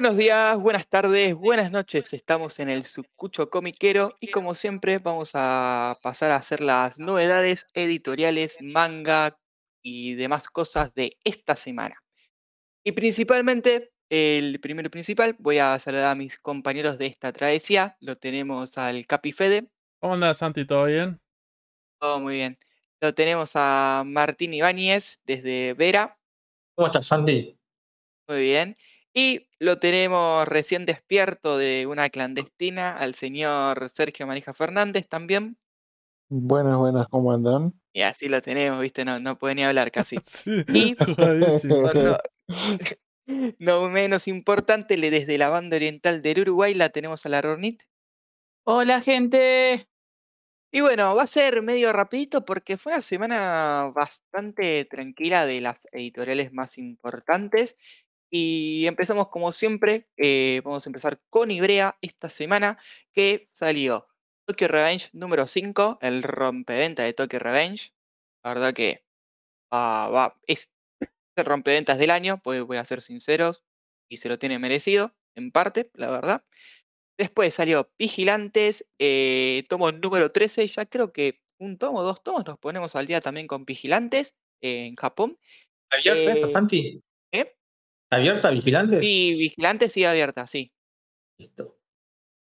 Buenos días, buenas tardes, buenas noches. Estamos en el Sucucho Comiquero y como siempre vamos a pasar a hacer las novedades editoriales, manga y demás cosas de esta semana. Y principalmente, el primero principal, voy a saludar a mis compañeros de esta travesía. Lo tenemos al Capi Fede. ¿Cómo andas, Santi? ¿Todo bien? Todo muy bien. Lo tenemos a Martín Ibáñez desde Vera. ¿Cómo estás, Sandy? Muy bien. Y lo tenemos recién despierto de una clandestina al señor Sergio Manija Fernández también. Buenas, buenas, ¿cómo andan? Y así lo tenemos, viste, no, no puede ni hablar casi. Sí, Y no, no menos importante, le- desde la banda oriental del Uruguay la tenemos a la Ronit. Hola gente. Y bueno, va a ser medio rapidito porque fue una semana bastante tranquila de las editoriales más importantes. Y empezamos como siempre, eh, vamos a empezar con Ibrea esta semana que salió Tokyo Revenge número 5, el rompeventa de Tokyo Revenge. La verdad que ah, va, es el rompeventas del año, pues voy a ser sinceros, y se lo tiene merecido, en parte, la verdad. Después salió Vigilantes, eh, tomo número 13, ya creo que un tomo, dos tomos, nos ponemos al día también con Vigilantes eh, en Japón. ¿Abierta esta, Eh, Santi? ¿Abierta, Vigilantes? Sí, Vigilantes sigue abierta, sí. Listo.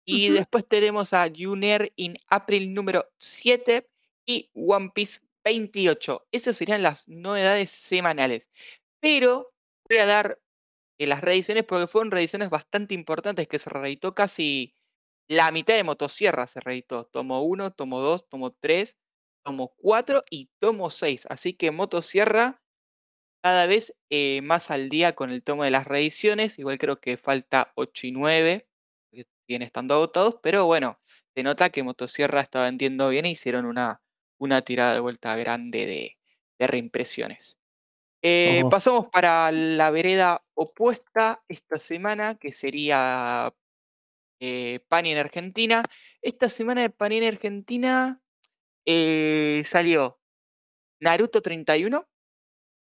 Y después tenemos a Juner in April número 7 y One Piece 28. Esas serían las novedades semanales. Pero voy a dar eh, las reediciones porque fueron reediciones bastante importantes que se reeditó casi la mitad de Motosierra se reeditó. Tomo 1, tomo 2, tomo 3, tomo 4 y tomo 6. Así que Motosierra cada vez eh, más al día con el tomo de las reediciones. Igual creo que falta 8 y 9, que siguen estando agotados, pero bueno, se nota que Motosierra está vendiendo bien e hicieron una, una tirada de vuelta grande de, de reimpresiones. Eh, pasamos para la vereda opuesta esta semana, que sería eh, Pani en Argentina. Esta semana de Pani en Argentina eh, salió Naruto 31,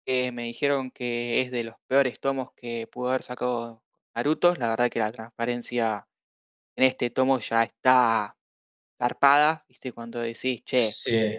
que me dijeron que es de los peores tomos que pudo haber sacado Naruto. La verdad que la transparencia en este tomo ya está zarpada, ¿viste? Cuando decís, che, Sí.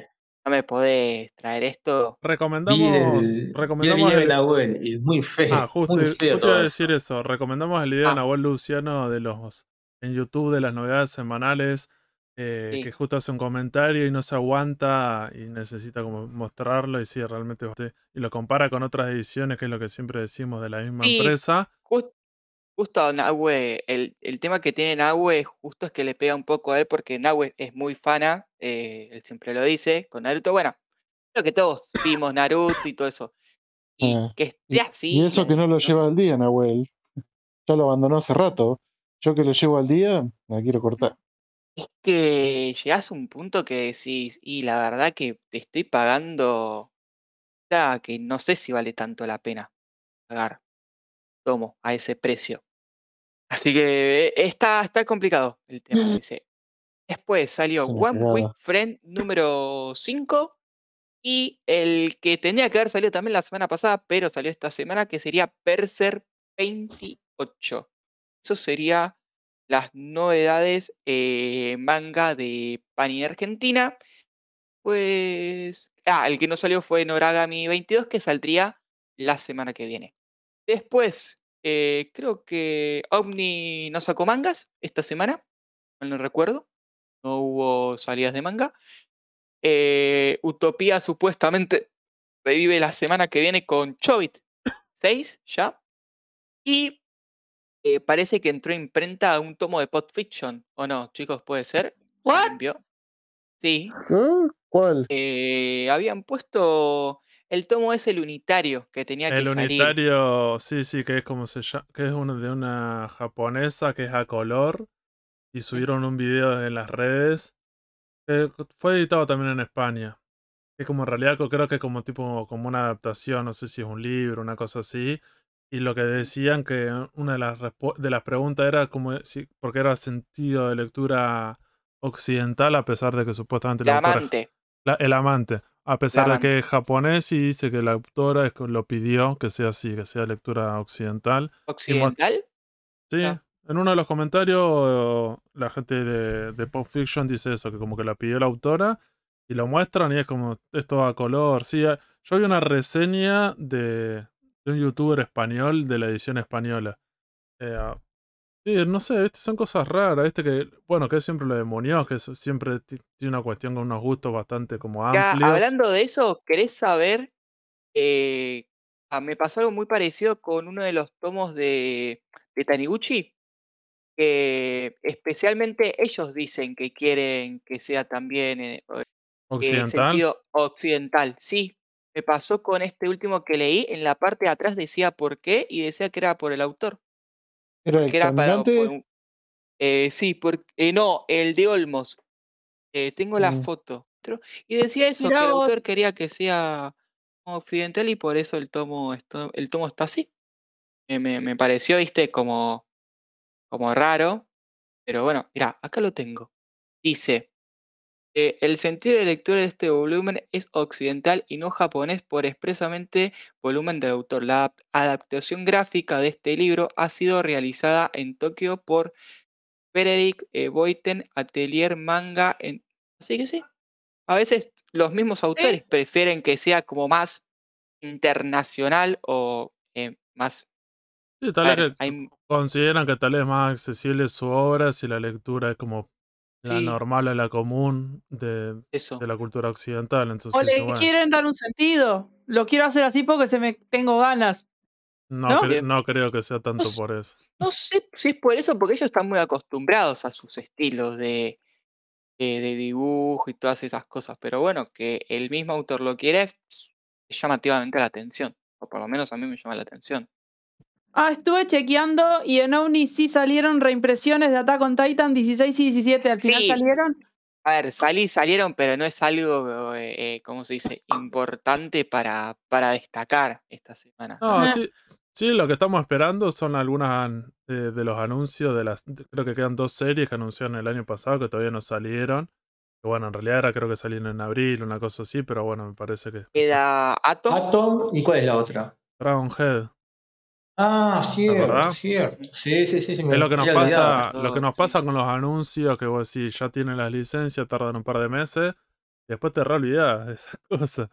no me podés traer esto. Recomendamos, el, el recomendamos video de el- Nahuel y es muy feo. Ah, justo, muy feo eso. decir eso. Recomendamos el video de Ah. Nahuel Luciano de los en YouTube de las novedades semanales. Eh, Sí. Que justo hace un comentario y no se aguanta y necesita como mostrarlo. Y sí, realmente. Y lo compara con otras ediciones, que es lo que siempre decimos de la misma Sí, empresa. Jus- Justo Nahue, el, el tema que tiene Nahue justo es que le pega un poco a él porque Nahue es muy fana, eh, él siempre lo dice, con Naruto, bueno, creo que todos vimos Naruto y todo eso. Y Ah, que Y, esté así. y eso que no lo lleva al día, Nahuel. Ya lo abandonó hace rato. Yo que lo llevo al día, la quiero cortar. Es que llegás a un punto que decís, y la verdad que te estoy pagando, ya que no sé si vale tanto la pena pagar, tomo, a ese precio. Así que eh, está, está complicado el tema ese. Después salió una One. Friend número 5 y el que tenía que haber salido también la semana pasada, pero salió esta semana, que sería Perser 28. Eso sería las novedades eh, manga de Pani Argentina. Pues. Ah, el que no salió fue Noragami 22, que saldría la semana que viene. Después, eh, creo que Omni no sacó mangas esta semana, no recuerdo. No hubo salidas de manga. Eh, Utopía supuestamente revive la semana que viene con Chobit 6 ya. Y eh, parece que entró a imprenta un tomo de Pot Fiction, ¿o no, chicos? ¿Puede ser? What? Sí. ¿Eh? ¿Cuál? eh, habían puesto el tomo ese, el unitario, que tenía que El salir. unitario, sí, sí, que es como se llama, que es uno de una japonesa que es a color. Y subieron un video en las redes. que fue editado también en España. Que como en realidad creo que es como tipo como una adaptación, no sé si es un libro, una cosa así. Y lo que decían que una de las de las preguntas era como si, porque era sentido de lectura occidental, a pesar de que supuestamente El la autora- amante. la- el amante. A pesar de amante. que es japonés y dice que la autora es lo pidió que sea así, que sea lectura occidental. ¿Occidental? Sí, Ah. en uno de los comentarios la gente de, de Pop Fiction dice eso, que como que la pidió la autora y lo muestran y es como esto a color. Sí, eh, yo vi una reseña de, de un youtuber español de la edición española. Eh, sí, no sé, ¿viste? son cosas raras, ¿viste? Que, bueno, que es siempre lo de Muñoz, que es- siempre ti- tiene una cuestión con unos gustos bastante como Ya, amplios. hablando de eso, ¿querés saber? eh, me pasó algo muy parecido con uno de los tomos de, de Taniguchi, que especialmente ellos dicen que quieren que sea también eh, eh, Occidental. sentido occidental. Sí, me pasó con este último que leí, en la parte de atrás decía por qué y decía que era por el autor. Era el Que era para... caminante. por un- eh, sí, porque, no, el de Olmos. Eh, tengo la Mm. foto. Y decía eso, Mirá que el vos. autor quería que sea occidental y por eso el tomo, esto- el tomo está así. Me, me- me pareció, viste, como, como raro. Pero bueno, mira, acá lo tengo. Dice, eh, el sentido de lectura de este volumen es occidental y no japonés por expresamente volumen del autor. La adap- adaptación gráfica de este libro ha sido realizada en Tokio por Frederick eh, Boyten Atelier Manga. En... Así que sí. A veces los mismos autores prefieren que sea como más internacional o eh, más... Sí, tal vez hay- consideran que tal vez es más accesible su obra si la lectura es como la Sí. normal o la común de, eso. de la cultura occidental. O le bueno, quieren dar un sentido. Lo quiero hacer así porque se me tengo ganas. no, ¿no? cre- Bien. no creo que sea tanto por eso. No sé si es por eso, porque ellos están muy acostumbrados a sus estilos de, de, de dibujo y todas esas cosas. Pero bueno, que el mismo autor lo quiera es es llamativamente la atención. O por lo menos a mí me llama la atención. Ah, estuve chequeando y en Omni sí salieron reimpresiones de Attack on Titan 16 y 17. Al final Sí. salieron. A ver, salí, salieron, pero no es algo, eh, eh, ¿cómo se dice? Importante para, para destacar esta semana. No, Ajá. sí, sí, lo que estamos esperando son algunas eh, de los anuncios de las. Creo que quedan dos series que anunciaron el año pasado que todavía no salieron. Que bueno, en realidad era creo que salían en abril, una cosa así, pero bueno, me parece que. Queda Atom. Atom, ¿y cuál es la otra? Dragon Head. Ah, cierto, cierto. Sí, sí, sí. sí me Es lo que nos olvidado. pasa, lo que nos sí. pasa con los anuncios, que vos decís, ya tienen las licencias, tardan un par de meses, y después te reolvidás de esas cosas.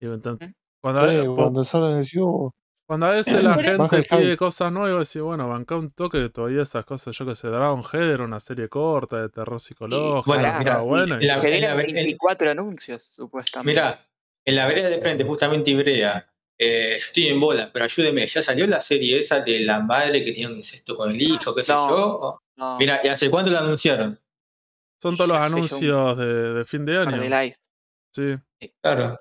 Y entonces, cuando, Sí, po- cuando salen decís, "Oh, cuando a veces la gente pide cosas nuevas, decís, bueno, banca un toque de todavía esas cosas, yo que sé, Dragon Head era una serie corta de terror psicológico, Bueno, Pará, mira, buena. y- la- vienen la- en- 24 anuncios, supuestamente. Mira, en la vereda de frente, justamente Ibrea, eh, yo estoy en bola, pero ayúdeme, ¿ya salió la serie esa de la madre que tiene un incesto con el hijo, qué sé No. yo? No, Mira, ¿y hace cuánto la anunciaron? Son todos los ya anuncios de, de fin de par de año. live. Sí. Claro.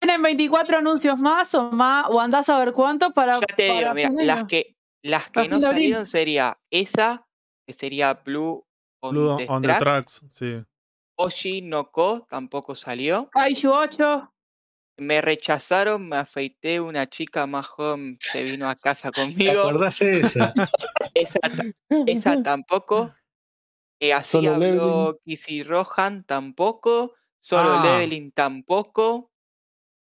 ¿Tienen 24 anuncios más o más? ¿O andás a ver cuántos para, Ya te digo, mira, las año? que, las que no abril. salieron sería esa, que sería Blue on, Blue the, on the Track. Tracks, sí. Oshi no Ko tampoco salió. Kaiju 8. Me rechazaron, me afeité, una chica más joven se vino a casa ¿Te conmigo. acordás de esa? Esa, esa tampoco. Eh, así Solo habló. Kissy Rohan tampoco. Solo Ah. Leveling tampoco.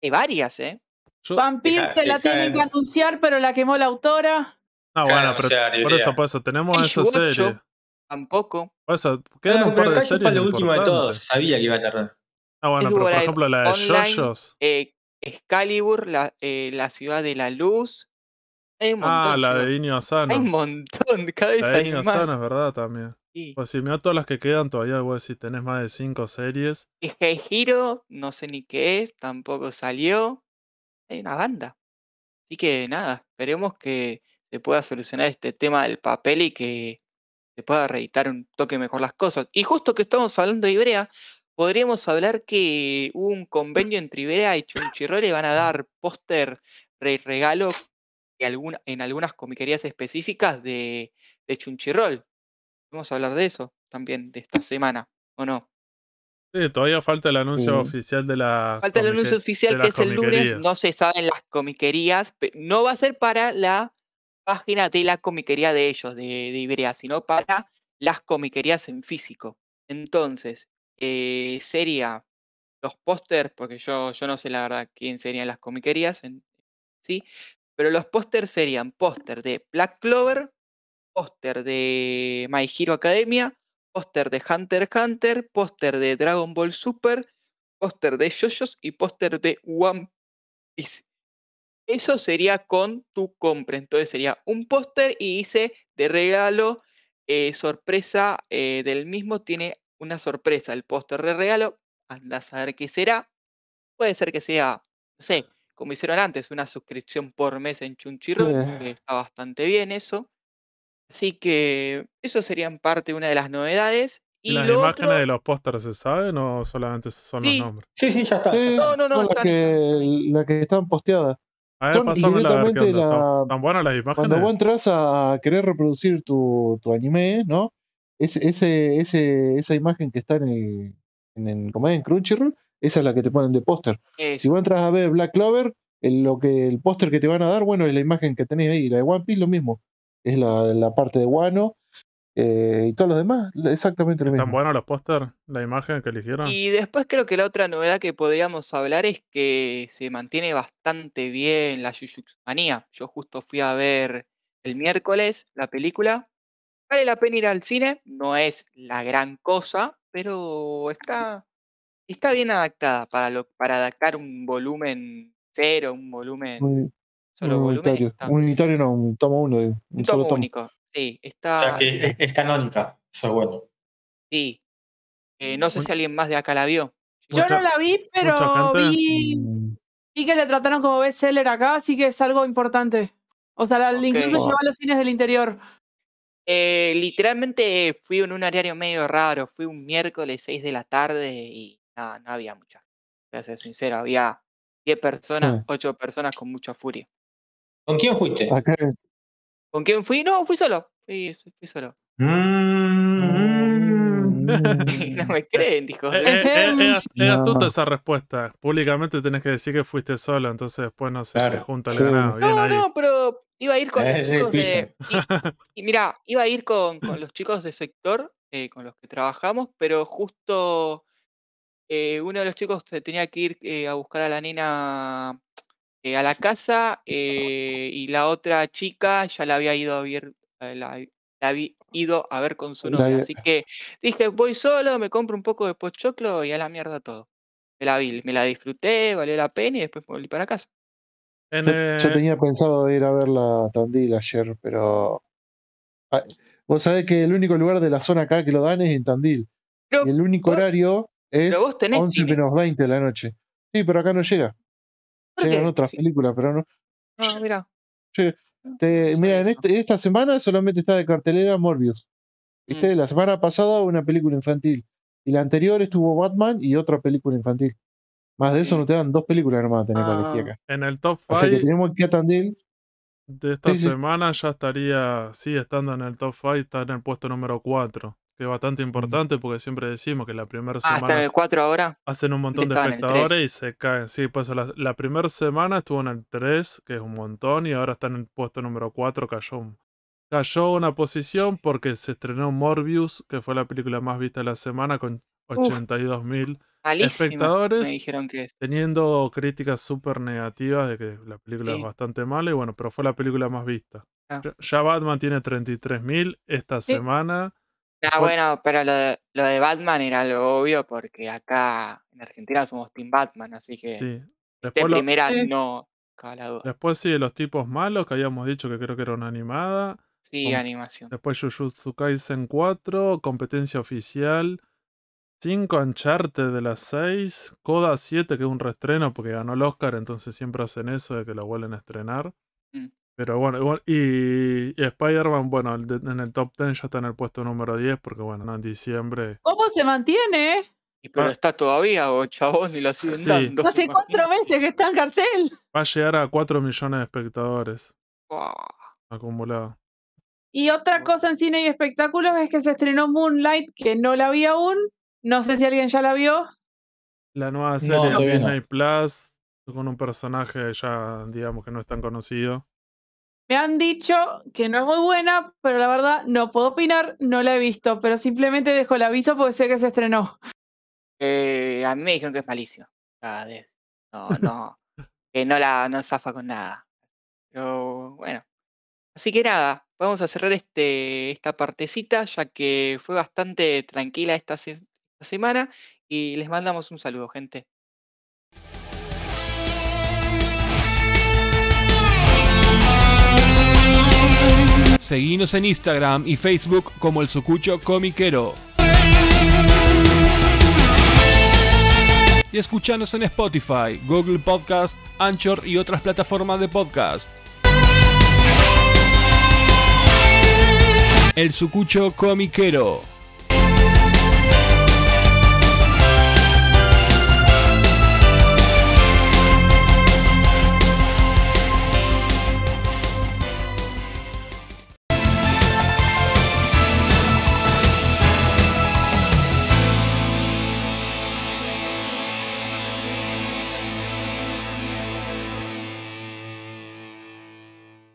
Hay varias, ¿eh? Yo- Vampir que la tienen que anunciar, pero la quemó la autora. Ah, Claro, bueno, o pero sea, por eso, por eso, tenemos Kaiju esa 8 serie. tampoco. Por eso, quedan Claro, un par pero de acá fue series lo último de todo, se importantes. sabía que iba a tardar. Ah, bueno, pero por ejemplo la de Online, JoJo's. eh, Excalibur, la, eh, la ciudad de la luz. Hay un montón. Ah, la de. Inio Hay un Asano. montón, cada vez La de hay Inio más. Asano es verdad también. Sí. Pues si mira todas las que quedan todavía, vos decís, tenés más de cinco series. Es que hay Hero, no sé ni qué es, tampoco salió. Hay una banda. Así que nada, esperemos que se pueda solucionar este tema del papel y que se pueda reeditar un toque mejor las cosas. Y justo que estamos hablando de Ibrea, podríamos hablar que hubo un convenio entre Ibrea y Chunchirrol y van a dar póster re regalo en algunas comiquerías específicas de, de Chunchirrol. Vamos a hablar de eso también de esta semana, ¿o no? Sí, todavía falta el anuncio oficial de la. Falta el anuncio oficial que es el lunes, no se sabe en las comiquerías, no va a ser para la página de la comiquería de ellos, de, de Ibrea, sino para las comiquerías en físico. Entonces, eh, sería los pósters, porque yo, yo no sé la verdad quién serían las comiquerías, sí, pero los pósters serían póster de Black Clover, póster de My Hero Academia, póster de Hunter x Hunter, póster de Dragon Ball Super, póster de JoJo's y póster de One Piece. Eso sería con tu compra. Entonces sería un póster y dice de regalo, eh, sorpresa eh, del mismo. Tiene una sorpresa. El póster de regalo, anda a saber qué será. Puede ser que sea, no sé, como hicieron antes, una suscripción por mes en Chunchirro, Sí. que está bastante bien eso. Así que eso serían parte una de las novedades. ¿Y las imágenes otro, de los pósteres se saben o solamente son los nombres? Sí, sí, ya está. ya Sí, está. No, no, no, están- que, las que están posteadas. A ver, Son ver qué directamente onda. ¿Están- la- ¿Están buenas las Cuando imágenes? vos entras a querer reproducir tu, tu anime, ¿no? Es, ese, ese, esa imagen que está en el, en, el- como es, en Crunchyroll, esa es la que te ponen de póster. Si vos entras a ver Black Clover, el, lo que, el póster que te van a dar, bueno, es la imagen que tenés ahí. La de One Piece, lo mismo. Es la, la parte de Wano eh, y todos los demás, exactamente lo ¿Están mismo. buenos los pósters? ¿La imagen que eligieron? Y después creo que la otra novedad que podríamos hablar es que se mantiene bastante bien la Jujutsu Manía. Yo justo fui a ver el miércoles la película. Vale la pena ir al cine, no es la gran cosa, pero está, está bien adaptada para, lo, para adaptar un volumen cero, un volumen, Un, solo un volumen. unitario. Está, Un unitario no, un tomo uno, un, un solo tomo único. Sí, O sea está, que está- es, es canónica. Eso es bueno. sí. Eh, no sé si alguien más de acá la vio. Yo Mucha- no la vi, pero vi, Mm, vi que le trataron como bestseller acá, así que es algo importante. O sea, la, Ok. incluso llegó a los cines del interior. Eh, literalmente fui en un horario medio raro, fui un miércoles 6 de la tarde y no, no había mucha. Voy a ser sincero, había 10 personas, Ah. 8 personas con mucha furia. ¿Con quién fuiste? ¿Con quién fui? No, fui solo. Fui, fui solo. Mm. no me creen, dijo. Eh, eh, eh, es astuta No. esa respuesta. Públicamente tenés que decir que fuiste solo, entonces después no se Claro. junta el Sí. ganado. Bien No, ahí. no, pero iba a ir con los chicos de. pillo. Y, y mira, iba a ir con, con los chicos de sector eh, con los que trabajamos, pero justo eh, uno de los chicos tenía que ir eh, a buscar a la nena a la casa y la otra chica ya la había ido a ver, la, la había ido a ver con su novia. Así que dije, voy solo, me compro un poco de pochoclo y a la mierda todo. Me la vi, me la disfruté, valió la pena y después volví para casa. En, Yo, eh, yo tenía pensado ir a ver la Tandil ayer, pero. ah, Vos sabés que el único lugar de la zona acá que lo dan es en Tandil. Pero, Y el único vos- horario es vos tenés 11 cine. menos 20 de la noche. Sí, pero acá no llega. ¿Por Llegan otras Sí. películas, pero no. Ah, mira. Te- no mira, en este- esta semana solamente está de cartelera Morbius. ¿Viste? Mm. La semana pasada una película infantil. Y la anterior estuvo Batman y otra película infantil. Más de eso Sí. no te dan dos películas nomás para elegir Ah. acá. en el top Así que 5 tenemos que a Tandil. de esta Sí, sí. semana ya estaría, sí, estando en el top 5, está en el puesto número 4. Que es bastante importante porque siempre decimos que la primera Ah, está en semana el 4 ahora. hacen un montón de espectadores 3. y se caen. Sí, pues la, la primera semana estuvo en el 3, que es un montón, y ahora está en el puesto número 4, cayó, un- cayó una posición porque se estrenó Morbius, que fue la película más vista de la semana, con 82 mil Malísima. espectadores. Me dijeron que es. teniendo críticas súper negativas de que la película es bastante mala y bueno, pero fue la película más vista. Ah. Ya- Batman tiene 33.000 esta Sí. semana. Ah, Fue- bueno, pero lo de, lo de Batman era algo obvio porque acá en Argentina somos Team Batman, así que Sí. de lo- primera Sí. no la duda. después sí, los tipos malos, que habíamos dicho que creo que era una animada. Sí, com- animación. Después Jujutsu Kaisen 4, competencia oficial. 5 Uncharted de las 6. Coda 7, que es un reestreno porque ganó el Oscar, entonces siempre hacen eso de que lo vuelven a estrenar. Mm. Pero bueno, igual- y, y Spider-Man, bueno, el de- en el top 10 ya está en el puesto número 10 porque bueno, no, en diciembre. ¿Cómo se mantiene? Y pero Ah. está todavía, o chabón, y lo siguen Sí. dando. Hace cuatro imagínate. meses que está en cartel. Va a llegar a 4 millones de espectadores Buah. acumulados. Y otra cosa en cine y espectáculos es que se estrenó Moonlight, que no la vi aún. No sé si alguien ya la vio. La nueva No, serie de no. Disney Plus con un personaje ya, digamos, que no es tan conocido. Me han dicho que no es muy buena, pero la verdad no puedo opinar, no la he visto, pero simplemente dejo el aviso porque sé que se estrenó. Eh, a mí me dijeron que es malísimo. O sea, de- no, no. que no la no zafa con nada. Pero bueno. Así que nada, vamos a cerrar este, esta partecita, ya que fue bastante tranquila esta semana. Y les mandamos un saludo, gente. Seguinos en Instagram y Facebook como el Sucucho Comiquero. Y escuchanos en Spotify, Google Podcast, Anchor y otras plataformas de podcast. El Sucucho Comiquero.